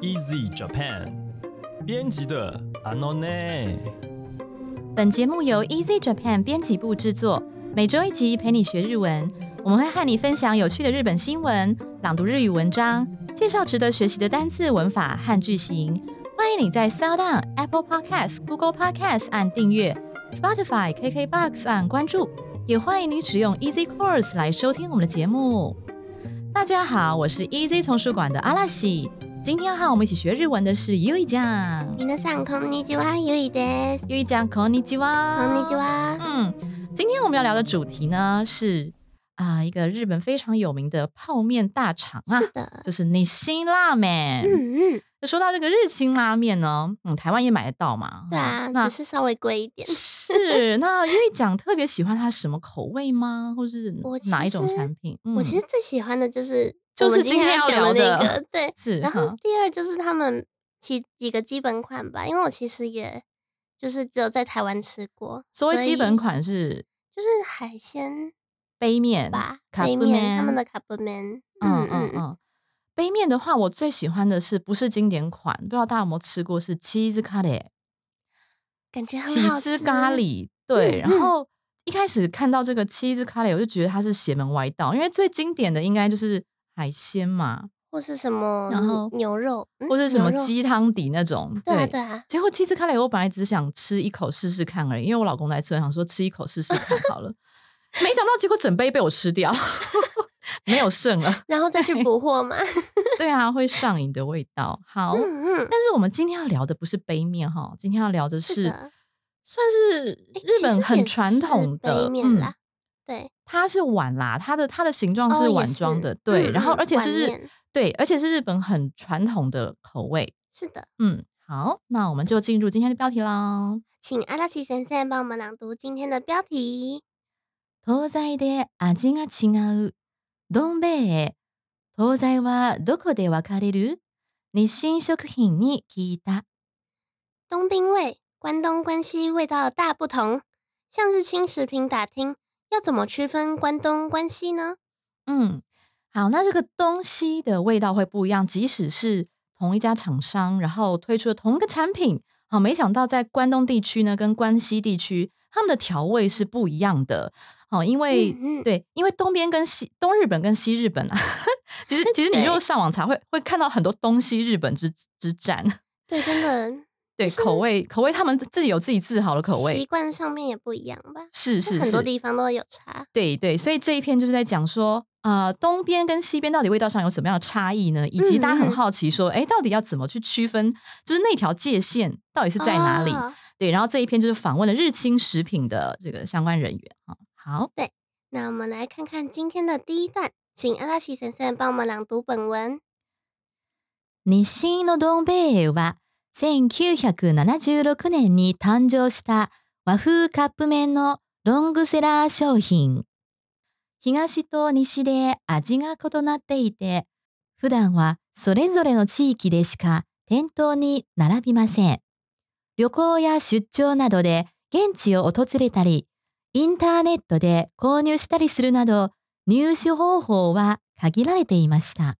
Easy Japan 编辑的 Anone。本节目由 Easy Japan 编辑部制作，每周一集陪你学日文。我们会和你分享有趣的日本新闻，朗读日语文章，介绍值得学习的单字、文法和句型。欢迎你在 Sound、Apple Podcasts、Google Podcasts 按订阅，Spotify、KKBox 按关注，也欢迎你使用 Easy Course 来收听我们的节目。大家好，我是 Easy 丛书馆的阿拉西。今天要和我们一起学日文的是 U 一酱。皆さんこんにちは、ゆいです。 U 一酱，こんにちは。こんにちは。嗯，今天我们要聊的主题呢是 啊、一个日本非常有名的泡面大厂啊，是的，就是日清拉面。嗯嗯，那说到这个日清拉面呢，嗯，台湾也买得到嘛？对啊，那只是稍微贵一点。是 那因为讲特别喜欢它什么口味吗？或是哪一种产品？嗯我其实最喜欢的就是就是今今天要讲的聊的那个，对。是，然后第二就是他们其几个基本款吧，因为我其实也就是只有在台湾吃过。所谓基本款是就是海鲜杯面吧，卡布杯面他们面的卡布面。嗯嗯嗯。杯面的话，我最喜欢的是不是经典款？不知道大家有没有吃过？是 cheese 咖喱，感觉很好吃。司咖喱。对，嗯然后一开始看到这个 cheese 咖喱，我就觉得它是邪门歪道，因为最经典的应该就是海鲜嘛，或是什么，然后牛肉，嗯或是什么鸡汤底那种。对啊对啊，结果 cheese 咖喱，我本来只想吃一口试试看而已，因为我老公在吃，我想说吃一口试试看好了，没想到结果整杯被我吃掉，没有剩了。然后再去补货嘛。对啊，会上瘾的味道。好，嗯嗯，但是我们今天要聊的不是杯面哈，今天要聊的是。算是日本很传是统的杯面嗯啦，对，它是碗啦，它的它的形状是碗装是的，对，嗯然后嗯而且是日对，而且是日本很传统的口味。是的，嗯，好，那我们就进入今天的标题啦。请阿拉奇先生帮我们朗读今天的标题。東西で味が違う。どん兵衛。東西はどこで分かれる？日清食品に聞いた。东兵味，关东、关西味道大不同。向日清食品打听，要怎么区分关东、关西呢？嗯，好，那这个东西的味道会不一样，即使是同一家厂商，然后推出了同一个产品，好，没想到在关东地区呢，跟关西地区，他们的调味是不一样的。 好，因为、嗯嗯对，因为东边跟西东日本跟西日本啊，其实 其实你对就上网查会会看到很多东西日本之之战。对，真的对，口味口味，他们自己有自己自豪的口味习，惯上面也不一样吧？是是很多，地方都有差。对对，所以这一篇就是在讲说，啊，东边跟西边到底味道上有什么样的差异呢？以及大家很好奇说，哎、到底要怎么去区分，就是那条界限到底是在哪里？哦对，然后这一篇就是访问了日清食品的这个相关人员啊。好，那我们来看看今天的第一段，请阿拉奇先生帮我们朗读本文。日清のどん兵衛は1976年に誕生した和風カップ麺のロングセラー商品。東と西で味が異なっていて、普段はそれぞれの地域でしか店頭に並びません。旅行や出張などで現地を訪れたり、インターネットで購入したりするなど、入手方法は限られていました。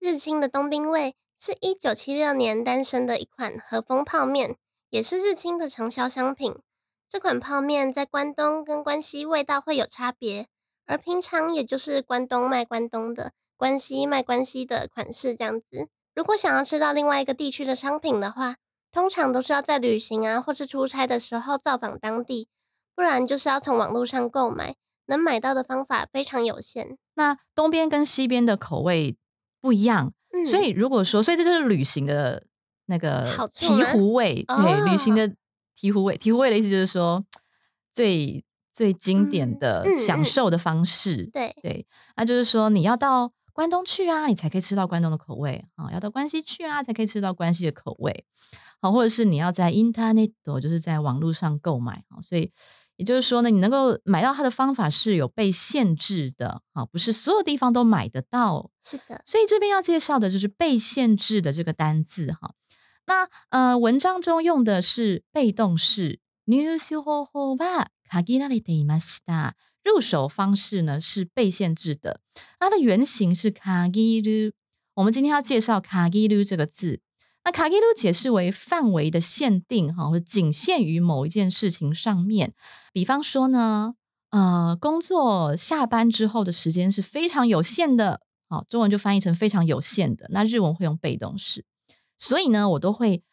日清的东兵卫是一九七六年诞生的一款和风泡面，也是日清的畅销商品。这款泡面在关东跟关西味道会有差别，而平常也就是关东卖关东的，关西卖关西的款式这样子。如果想要吃到另外一个地区的商品的话，通常都是要在旅行啊或是出差的时候造访当地， 不然就是要从网络上购买，能买到的方法非常有限。那东边跟西边的口味不一样，嗯，所以如果说，所以这就是旅行的那个醍醐味，对，哦旅行的醍醐味。醍醐味的意思就是说，最最经典嗯的享受的方式，对，对，那就是说你要到关东去啊，你才可以吃到关东的口味啊；要到关西去啊，才可以吃到关西的口味。好，或者是你要在 Internet，就是在网络上购买啊。所以也就是说呢，你能够买到它的方法是有被限制的啊，不是所有地方都买得到。是的，所以这边要介绍的就是被限制的这个单字哈。那呃，文章中用的是被动式，入手方法は限られていました。入手方式呢是被限制的，它的原型是限る。 我们今天要介绍卡基鲁这个字。 那卡基鲁解释为范围的限定，哈，或者仅限于某一件事情上面。比方说呢，呃，工作下班之后的时间是非常有限的，好，中文就翻译成非常有限的。那日文会用被动式，所以呢，我都会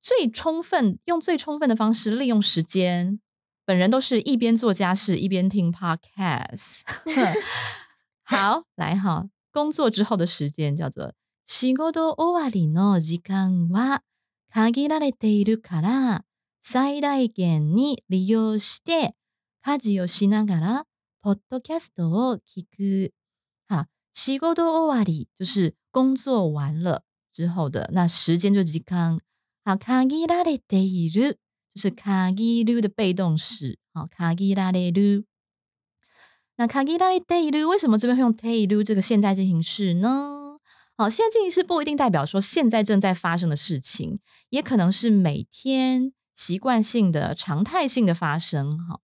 最充分用最充分的方式利用时间。本人都是一边做家事一边听 podcast。好，来哈，工作之后的时间叫做。仕事終わりの時間は限られているから最大限に利用して家事をしながらポッドキャストを聞く。好，仕事終わり就是工作完了之后的那时间就時間。好，限られている就是限る的被动式。好，限られる。那限られている为什么这边会用ている这个现在进行式呢？好，现在进行式不一定代表说现在正在发生的事情，也可能是每天习惯性的、常态性的发生。哈，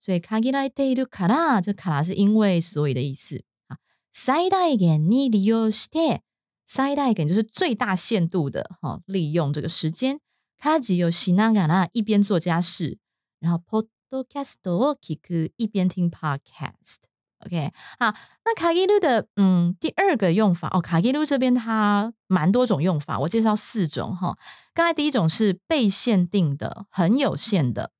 所以卡吉拉デル卡拉，这卡拉是因为所以的意思啊。最大限に利用して，最大限就是最大限度的哈，利用这个时间。卡吉有しながら一边做家事，然后ポッドキャストを聞く一边听 podcast。 OK，好，那卡基鲁的嗯第二个用法哦，卡基鲁这边它蛮多种用法，我介绍四种哈。刚才第一种是被限定的，很有限的。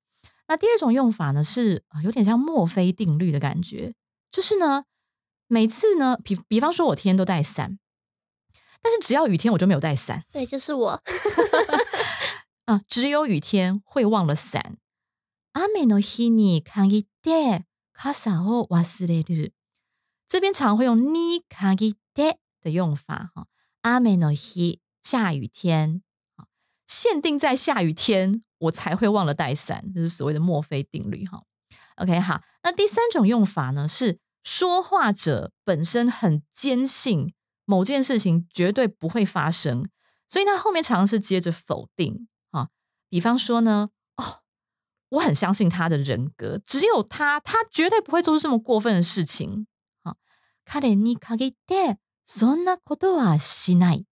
那第二种用法呢是有点像墨菲定律的感觉，就是呢每次呢比比方说我天天都带伞，但是只要雨天我就没有带伞。对，就是我。啊，只有雨天会忘了伞。雨の日に限って。 卡萨哦，瓦斯雷日，这边常会用尼卡吉德的用法哈。阿美诺希，下雨天，限定在下雨天我才会忘了带伞，这是所谓的墨菲定律哈。OK，好，那第三种用法呢，是说话者本身很坚信某件事情绝对不会发生，所以他后面常是接着否定哈。比方说呢。我很相信他的人格，只有他，他绝对不会做出这么过分的事情。好，卡雷尼卡给德，そんなことはしない。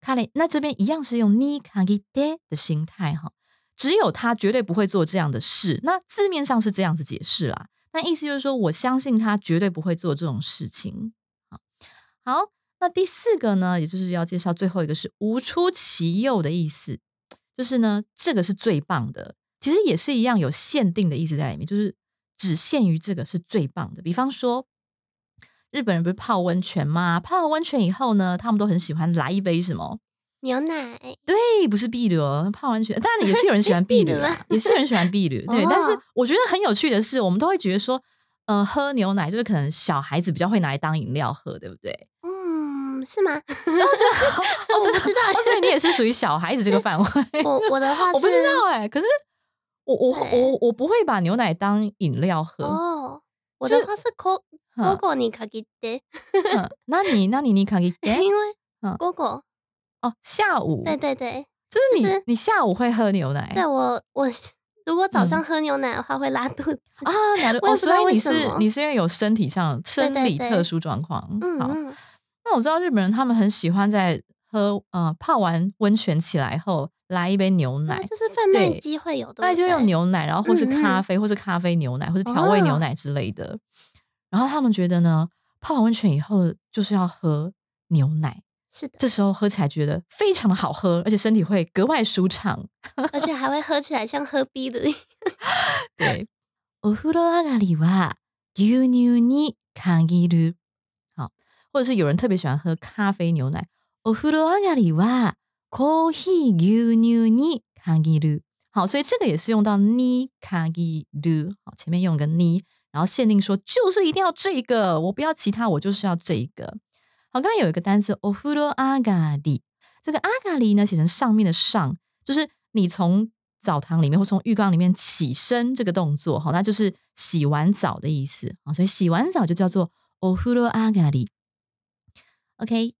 卡雷，那这边一样是用尼卡给德的心态哈，只有他绝对不会做这样的事。那字面上是这样子解释啦，那意思就是说我相信他绝对不会做这种事情。好，好，那第四个呢，也就是要介绍最后一个是无出其右的意思，就是呢，这个是最棒的。 其实也是一样，有限定的意思在里面，就是只限于这个是最棒的。比方说，日本人不是泡温泉吗？泡完温泉以后呢，他们都很喜欢来一杯什么牛奶？对，不是碧螺泡温泉，当然也是有人喜欢碧 螺，也是有人喜欢碧螺。对，但是我觉得很有趣的是，我们都会觉得说，呃，喝牛奶就是可能小孩子比较会拿来当饮料喝，对不对？嗯，是吗？我不知道，所以你也是属于小孩子这个范围。我我的话，我不知道哎，可是。我我我我不会把牛奶当饮料喝哦。我的话是 co coco 你卡给的，那你那你你卡给的，因为 coco 哦下午对对对，就是你你下午会喝牛奶。对我我如果早上喝牛奶的话会拉肚子啊，哦，所以你是你是因为有身体上生理特殊状况。好，那我知道日本人他们很喜欢在喝呃泡完温泉起来后。来一杯牛奶，就是贩卖机会有的，那就用牛奶，然后或是咖啡，或是咖啡牛奶，或是调味牛奶之类的。然后他们觉得呢，泡完温泉以后就是要喝牛奶，是的，这时候喝起来觉得非常的好喝，而且身体会格外舒畅，而且还会喝起来像喝逼的。对，お風呂上がりは牛乳に限る。好，或者是有人特别喜欢喝咖啡牛奶，お風呂上がりは。 コーヒー牛乳に限る。好，所以这个也是用到に限る。好，前面用个に，然后限定说就是一定要这个，我不要其他，我就是要这一个。好，刚刚有一个单词お風呂上がり，这个阿嘎里呢写成上面的上，就是你从澡堂里面或从浴缸里面起身这个动作，好，那就是洗完澡的意思。好，所以洗完澡就叫做お風呂上がり。OK。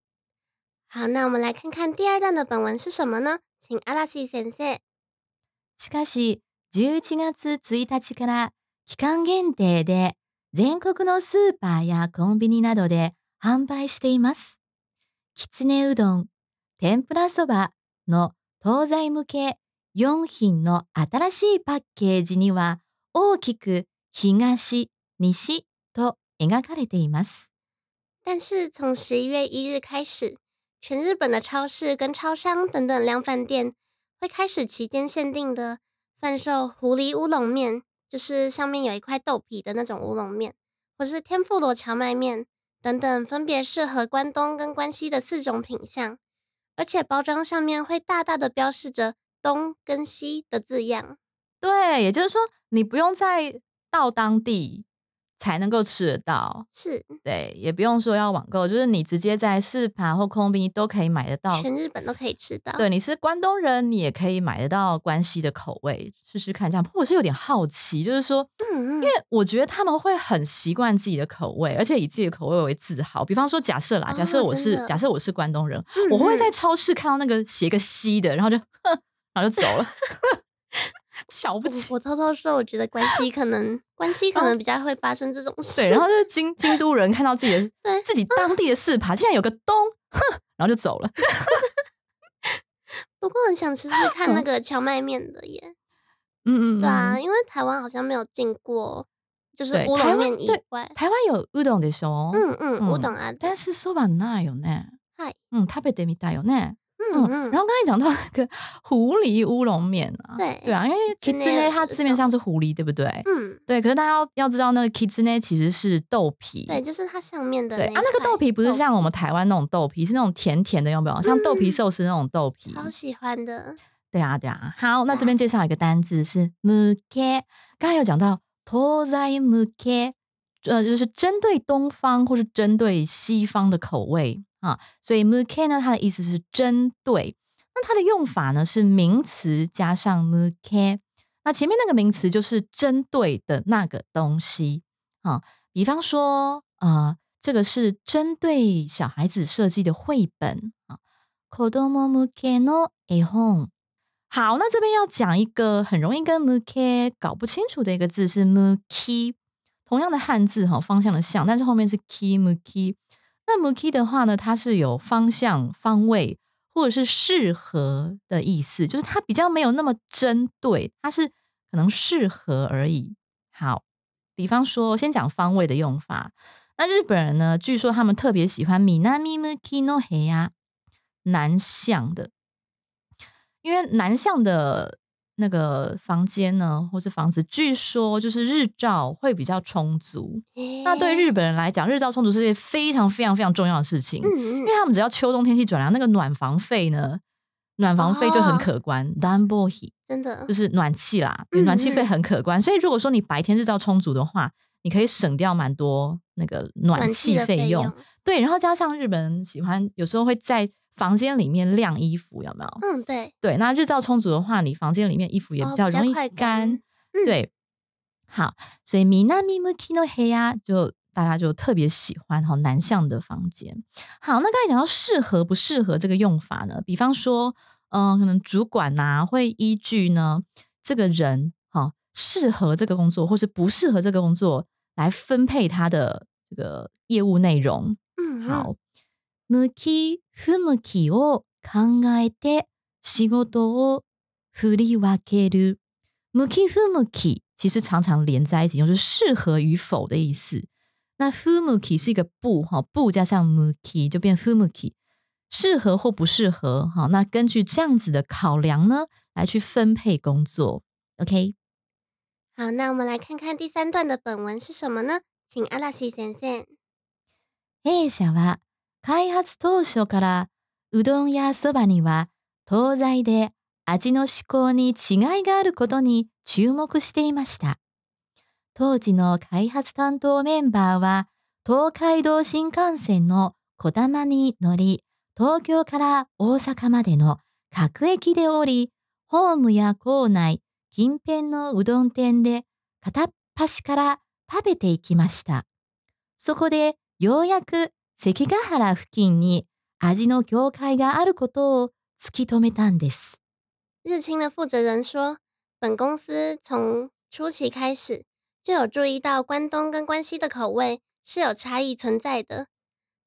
好，那我们来看看第二段的本文是什么呢？请阿拉西先生。しかし、11月1日から期間限定で全国のスーパーやコンビニなどで販売しています。きつねうどん、天ぷらそばの東西向け4品の新しいパッケージには大きく東、西と描かれています。但是从十一月一日开始，全日本的超市跟超商等等量贩店会开始期间限定的贩售狐狸乌龙面，就是上面有一块豆皮的那种乌龙面，或是天妇罗荞麦面等等，分别适合关东跟关西的四种品相，而且包装上面会大大的标示着东跟西的字样。对，也就是说，你不用再到当地才能够吃得到，是对，也不用说要网购，就是你直接在四盘或空冰都可以买得到。全日本都可以吃到。对，你是关东人，你也可以买得到关西的口味，试试看。这样，不过我是有点好奇，就是说，嗯嗯，因为我觉得他们会很习惯自己的口味，而且以自己的口味为自豪。比方说，假设啦，假设我是、哦假设我是关东人，嗯我会不会嗯在超市看到那个写个西的，然后就哼，然后就走了，瞧不我起。我偷偷说，我觉得关西可能关西可能比较会发生这种事。对，然后就是京京都人看到自己的对自己当地的四爬，竟然有个东，哼，然后就走了。不过很想吃吃看那个荞麦面的耶。嗯嗯嗯，对啊，因为台湾好像没有进过，就是乌对台湾龙面以对外。台湾有うどんでしょ？嗯嗯，我嗯懂啊。但是そばないよね。はい嗯，食べてみたいよね。 嗯，然后刚才讲到那个 狐狸乌龙面啊，对对啊，因为 kitsune 它字面上是狐狸，对不对？嗯，对，可是大家要要知道，那个 kitsune 其实是豆皮。对，就是它上面的对啊，那个豆皮不是像我们台湾那种豆皮，是那种甜甜的，有没有？像豆皮寿司那种豆皮。好喜欢的。对啊，对啊。好，那这边介绍一个单字是 muke，刚才有讲到 tozai muke，呃，就是针对东方或是针对西方的口味啊。所以 muke 呢，它的意思是针对。那它的用法呢是名词加上 muke，那前面那个名词就是针对的那个东西啊。比方说，呃，这个是针对小孩子设计的绘本啊。子供向けの絵本。好，那这边要讲一个很容易跟 muke 搞不清楚的一个字是 muki，同样的汉字哈，方向的向，但是后面是 ki muki。那 muki 的话呢，它是有方向、方位或者是适合的意思，就是它比较没有那么针对，它是可能适合而已。好，比方说，先讲方位的用法。那日本人呢，据说他们特别喜欢 minami muki no h e 南向的。因为南向的那个房间呢，或是房子，据说就是日照会比较充足。那对日，本人来讲，日照充足是件非常非常非常重要的事情，因为他们只要秋冬天气转凉，那个暖房费呢，暖房费就很哦可观。d a n b o h i 真的就是暖气啦，嗯暖气费嗯很可观。所以如果说你白天日照充足的话，你可以省掉蛮多那个暖暖气。费用。对，然后加上日本人喜欢有时候会在房间里面晾衣服，有没有？嗯，对，对，那日照充足的话，你房间里面衣服也哦比较容易快干嗯对，好，所以南向きの部屋就大家就特别喜欢哈南向的房间。好，那刚才讲到适合不适合这个用法呢？比方说，嗯、可能主管呐、会依据呢这个人哈适合这个工作，或是不适合这个工作来分配他的这个业务内容。嗯，嗯，好，向き不向きを考えて仕事を振り分ける。向き不向き其实常常连在一起用，就是适合与否的意思。那不向き是一个不哈，不加上向き就变不向き，适合或不适合哈。那根据这样子的考量呢，来去分配工作。OK，好，那我们来看看第三段的本文是什么呢？请阿拉西先生。 A 社は 開発当初からうどんやそばには東西で味の思考に違いがあることに注目していました。当時の開発担当メンバーは東海道新幹線のこだまに乗り、東京から大阪までの各駅で降り、ホームや構内、近辺のうどん店で片っ端から食べていきました。そこでようやく関ヶ原付近に味の境界があることを突き止めたんです。日清的负责人说，本公司从初期开始就有注意到关东跟关西的口味是有差异存在的。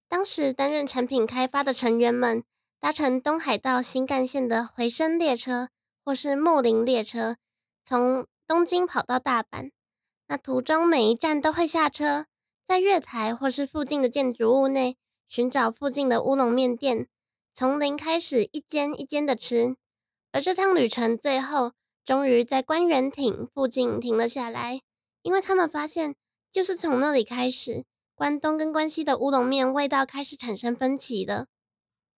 当时担任产品开发的成员们搭乘东海道新干线的回声列车或是木林列车，从东京跑到大阪。那途中每一站都会下车， 在月台或是附近的建筑物内寻找附近的乌龙面店，从零开始一间一间的吃。而这趟旅程最后终于在关元町附近停了下来，因为他们发现，就是从那里开始。关东跟关西的乌龙面味道开始产生分歧了。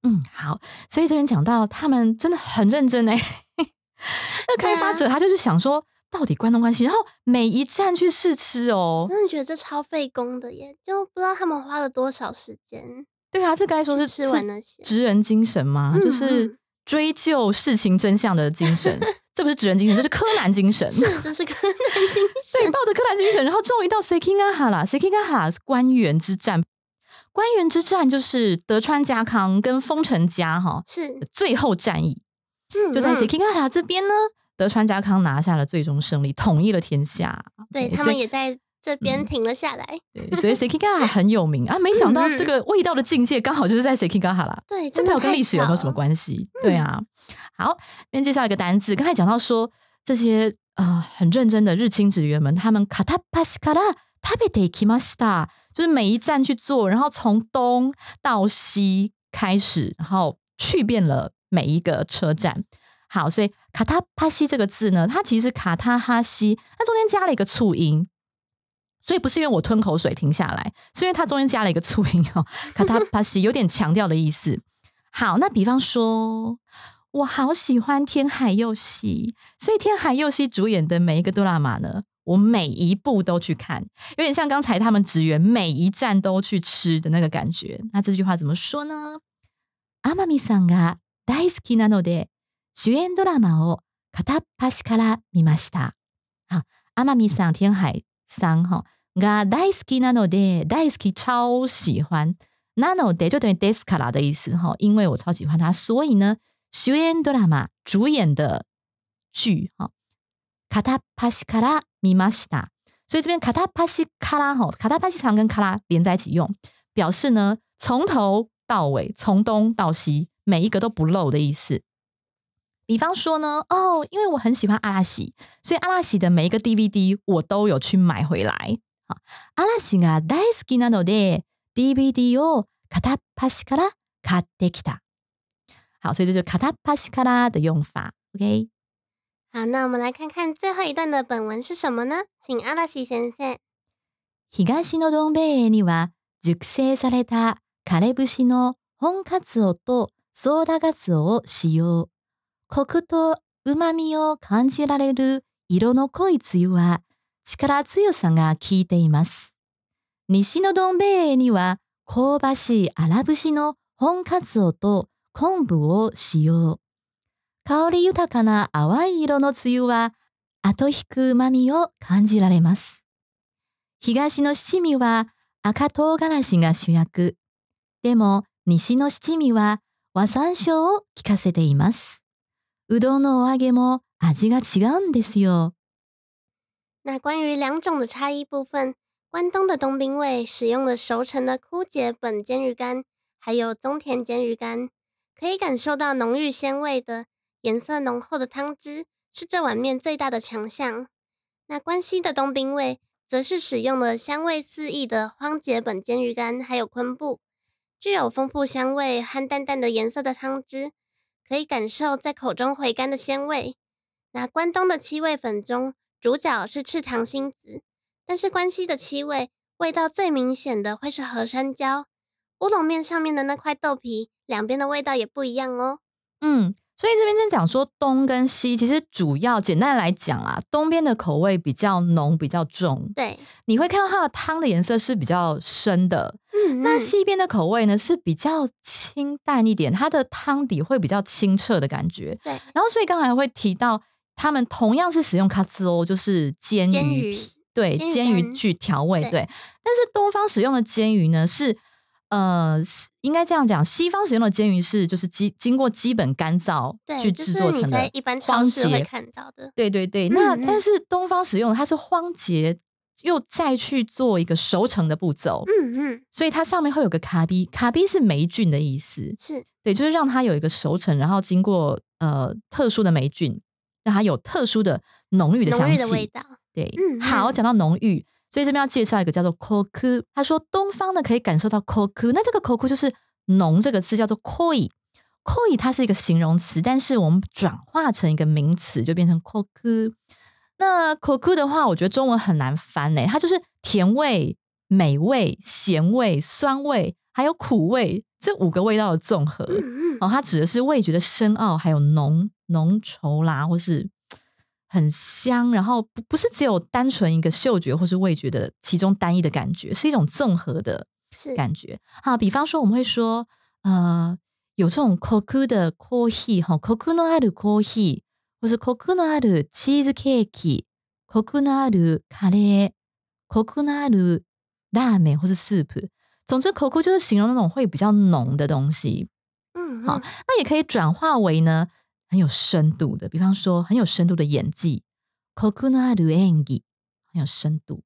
嗯，好，所以这边讲到他们真的很认真哎。那开发者他就是想说，到底关东关西，然后每一站去试吃哦。真的觉得这超费工的耶，就不知道他们花了多少时间。对啊，这该说是吃完那些职人精神吗？就是追究事情真相的精神。这不是职人精神，这是柯南精神。是，这是柯南精神。对，抱着柯南精神，然后终于到 Sekingaha 了。Sekingaha 是官员之战，官员之战就是德川家康跟丰臣家哈是最后战役。就在 Sekingaha 这边呢，德川家康拿下了最终胜利，统一了天下。对他们也在。这边停了下来，对，所以 Sekigaha 很有名啊。没想到这个味道的境界刚好就是在 Sekigaha 啦。对，真的跟历史有没有什么关系？对啊。好，先介绍一个单字。刚才讲到说这些呃很认真的日清职员们，他们卡塔帕斯卡拉塔贝德基马斯塔，就是每一站去做，然后从东到西开始，然后去遍了每一个车站。好，所以卡塔帕西这个字呢，它其实卡塔哈西，它中间加了一个促音。所以不是因为我吞口水停下来，是因为它中间加了一个促音哦，卡塔巴西有点强调的意思。好，那比方说，我好喜欢天海佑希，所以天海佑希主演的每一个哆啦 A 呢，我每一部都去看，有点像刚才他们职员每一站都去吃的那个感觉。那这句话怎么说呢？阿玛米桑が大好きなので 主演ドラマを片っ端から見ました。好，阿玛米桑天海桑哈。が大好きなので大好き超喜欢，なので就等于 des 卡拉的意思哈，因为我超喜欢他，所以呢，主演ドラマ主演的剧哈，卡タパシカラ見ました。所以这边卡タパシカラ哈，卡タパシ常跟卡拉连在一起用，表示呢从头到尾，从东到西，每一个都不漏的意思。比方说呢，哦，因为我很喜欢阿拉西，所以阿拉西的每一个 DVD 我都有去买回来。好，嵐が大好きなので DVD を片っ端から買ってきた。好，所以这就是片っ端から的用法。OK。好，那我们来看看最后一段的本文是什么呢？请阿拉西先生。東のどん兵衛には熟成された枯れ節の本カツオとソーダガツオを使用。 コクと旨味を感じられる色の濃いつゆは力強さが効いています。西のどん兵衛には香ばしい荒節の本カツオと昆布を使用。香り豊かな淡い色のつゆは後引く旨味を感じられます。東の七味は赤唐辛子が主役。でも西の七味は和山椒を効かせています。うどんのお揚げも味が違うんですよ。那关于两种的差异部分，关东的冬兵卫使用了熟成的枯节本煎鱼干，还有宗田煎鱼干，可以感受到浓郁鲜味的、颜色浓厚的汤汁，是这碗面最大的强项。那关西的冬兵卫则是使用了香味四溢的荒节本煎鱼干，还有昆布，具有丰富香味和淡淡的颜色的汤汁， 可以感受在口中回甘的鲜味。那关东的七味粉中。主角是赤糖星子，但是关西的七味味道最明显的会是和山椒。乌龙面上面的那块豆皮，两边的味道也不一样哦。嗯，所以这边在讲说东跟西，其实主要简单来讲啊，东边的口味比较浓，比较重。对，你会看到它的汤的颜色是比较深的。嗯，那西边的口味呢是比较清淡一点，它的汤底会比较清澈的感觉。对，然后所以刚才会提到。他们同样是使用卡兹欧，就是煎鱼，对，煎鱼去调味，对。但是东方使用的煎鱼呢，是呃，应该这样讲，西方使用的煎鱼是就是基经过基本干燥去制作成的，一般超市会看到的。对对对，那但是东方使用的它是荒节又再去做一个熟成的步骤，嗯嗯，所以它上面会有个卡比，卡比是霉菌的意思，是对，就是让它有一个熟成，然后经过呃特殊的霉菌，让它有特殊的浓郁的香气，的味道。对，嗯好，嗯讲到浓郁，所以这边要介绍一个叫做 koku。他说东方呢可以感受到 koku，那这个 koku 就是浓这个字叫做 koi。koi 它是一个形容词，但是我们转化成一个名词就变成 koku。那 koku 的话，我觉得中文很难翻诶，它就是甜味、美味、咸味、酸味，还有苦味这五个味道的综合。哦，它指的是味觉的深奥，还有浓浓稠啦，或是很香，然后不不是只有单纯一个嗅觉或是味觉的其中单一的感觉，是一种综合的是感觉。好，比方说我们会说，呃，有这种 koku 的 coffee 哈，koku no aru coffee，或是 koku no aru cheese cake，koku no aru カレー，koku no aru 拉面或是 soup。总之，coco 就是形容那种会比较浓的东西。嗯好嗯那也可以转化为呢很有深度的，比方说很有深度的演技 engi，很有深度。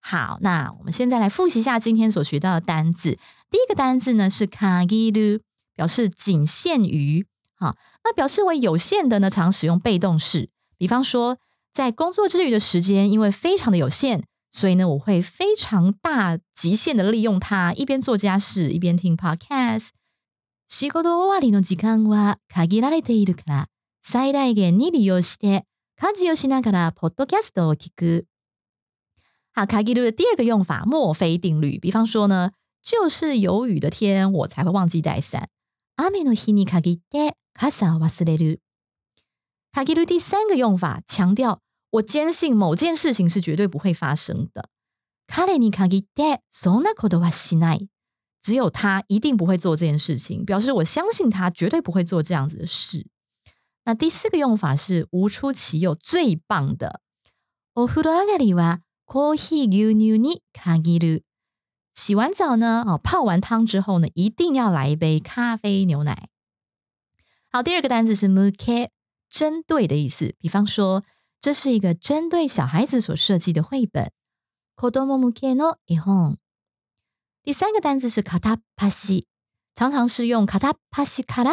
好，那我们现在来复习一下今天所学到的单字。第一个单字呢是 kagiru，表示仅限于。好，那表示为有限的呢，常使用被动式。比方说，在工作之余的时间，因为非常的有限，所以呢，我会非常大极限的利用它，一边做家事，一边听 podcast。仕事終わりの時間は限られているから、最大限に利用して、家事をしながらポッドキャストを聞く。好，卡吉鲁的第二个用法，墨菲定律。比方说呢，就是有雨的天，我才会忘记带伞。雨の日に限って 傘を忘れる。卡吉鲁第三个用法，强调我坚信某件事情是绝对不会发生的。彼に限ってそんなことはしない。只有他一定不会做这件事情，表示我相信他绝对不会做这样子的事。那第四个用法是无出其右，最棒的。お風呂上がりはコーヒー牛乳に限る。洗完澡呢，哦，泡完汤之后呢，一定要来一杯咖啡牛奶。 好，第二个单词是 muke，针对的意思。比方说，这是一个针对小孩子所设计的绘本。子供向けの絵本。第三个单字是卡塔帕西，常常是用卡塔帕西卡拉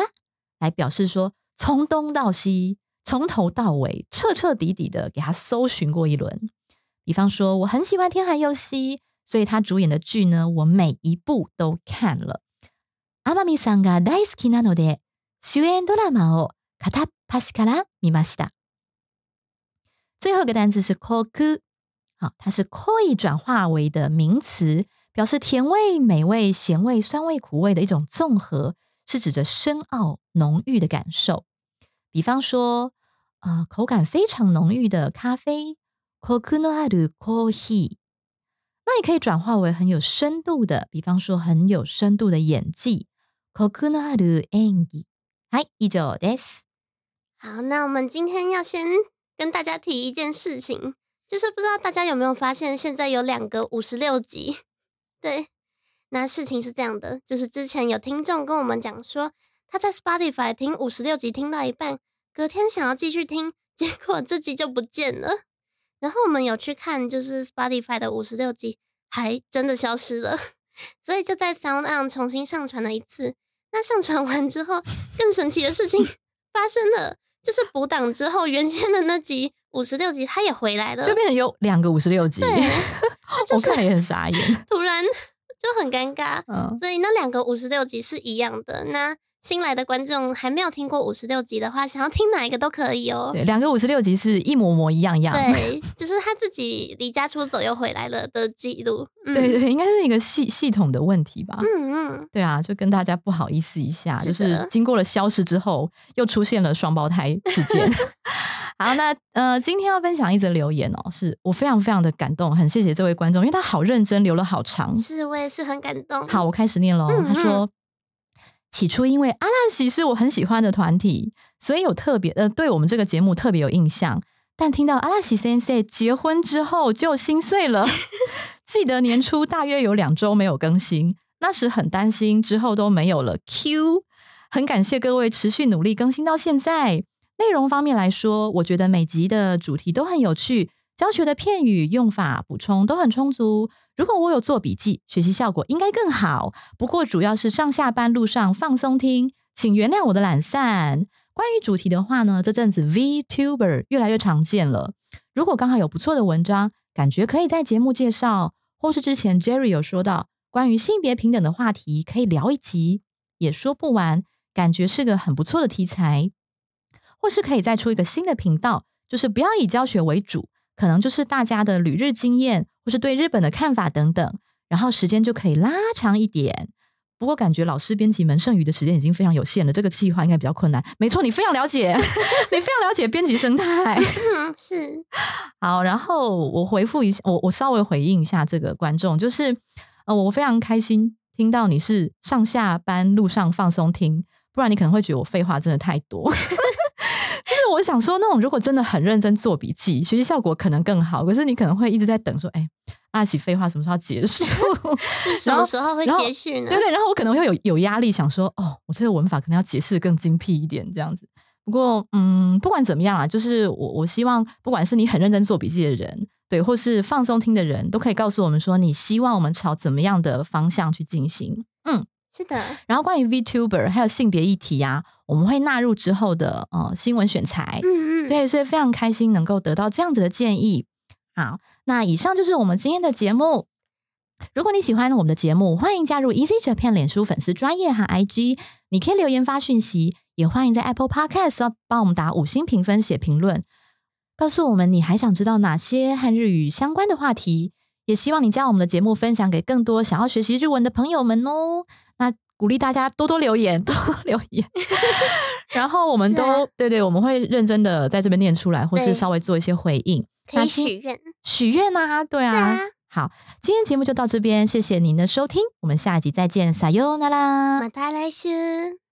来表示说从东到西，从头到尾，彻彻底底的给他搜寻过一轮。比方说，我很喜欢天海佑希，所以他主演的剧呢，我每一部都看了。天海さんが大好きなので、 主演ドラマを片っ端から見ました。最后一个单字是 koku，好，它是 koi 转化为的名词。表示甜味、美味、咸味、酸味、苦味的一种综合，是指着深奥浓郁的感受。比方说，呃，口感非常浓郁的咖啡 （koku no aru coffee），那也可以转化为很有深度的，比方说很有深度的演技 （koku no aru engi）。 はい、以上です。好，那我们今天要先跟大家提一件事情，就是不知道大家有没有发现，现在有两个五十六集。对，那事情是这样的，就是之前有听众跟我们讲说，他在 Spotify 听五十六集听到一半，隔天想要继续听，结果这集就不见了。然后我们有去看，就是 Spotify 的五十六集，还真的消失了，所以就在 Sound On 重新上传了一次。 那上传完之后，更神奇的事情 发生了，就是补档之后，原先的那集五十六集它也回来了，就变成有两个五十六集，对，我看了也很傻眼。突然就很尴尬。嗯，所以那两个五十六集是一样的。那新来的观众还没有听过五十六集的话，想要听哪一个都可以哦。对，两个五十六集是一模模一样样。对，就是他自己离家出走又回来了的记录。嗯、对对，应该是一个系系统的问题吧。嗯嗯，对啊，就跟大家不好意思一下，是就是经过了消失之后，又出现了双胞胎事件。好，那呃，今天要分享一则留言哦，是我非常非常的感动，很谢谢这位观众，因为他好认真，留了好长。是我也是很感动。好，我开始念喽。嗯他说，起初因为阿拉西是我很喜欢的团体，所以有特别呃，对我们这个节目特别有印象。但听到阿拉西先生结婚之后，就心碎了。记得年初大约有两周没有更新，那时很担心之后都没有了 Q。很感谢各位持续努力更新到现在。内容方面来说，我觉得每集的主题都很有趣，教学的片语、用法、补充都很充足。如果我有做笔记，学习效果应该更好。不过主要是上下班路上放松听，请原谅我的懒散。关于主题的话呢，这阵子 VTuber 越来越常见了。如果刚好有不错的文章，感觉可以在节目介绍，或是之前 Jerry 有说到关于性别平等的话题，可以聊一集，也说不完。感觉是个很不错的题材，或是可以再出一个新的频道，就是不要以教学为主，可能就是大家的旅日经验，或是对日本的看法等等，然后时间就可以拉长一点。不过感觉老师编辑们剩余的时间已经非常有限了，这个计划应该比较困难。没错，你非常了解，你非常了解编辑生态。是 好，然后我回复一下，我我稍微回应一下这个观众，就是呃，我非常开心听到你是上下班路上放松听。不然你可能会觉得我废话真的太多，就是我想说，那种如果真的很认真做笔记，学习效果可能更好。可是你可能会一直在等，说，哎，阿喜废话什么时候结束？什么时候会结束呢？对对，然后我可能会有有压力，想说，哦，我这个文法可能要解释更精辟一点，这样子。不过，嗯，不管怎么样啊，就是我我希望，不管是你很认真做笔记的人，对，或是放松听的人，都可以告诉我们说，你希望我们朝怎么样的方向去进行。嗯。是的，然后关于 VTuber 还有性别议题啊，我们会纳入之后的呃新闻选材。嗯嗯，对，所以非常开心能够得到这样子的建议。好，那以上就是我们今天的节目。如果你喜欢我们的节目，欢迎加入 Easy Japan 脸书粉丝专业和 IG，你可以留言发讯息，也欢迎在 Apple Podcast 帮我们打五星评分、写评论，告诉我们你还想知道哪些和日语相关的话题。也希望你将我们的节目分享给更多想要学习日文的朋友们哦。那鼓励大家多多留言，多多留言。然后我们都对对，我们会认真的在这边念出来，或是稍微做一些回应。可以许愿，许愿啊，对啊。好，今天节目就到这边，谢谢您的收听，我们下一集再见，撒哟那拉，马达来斯。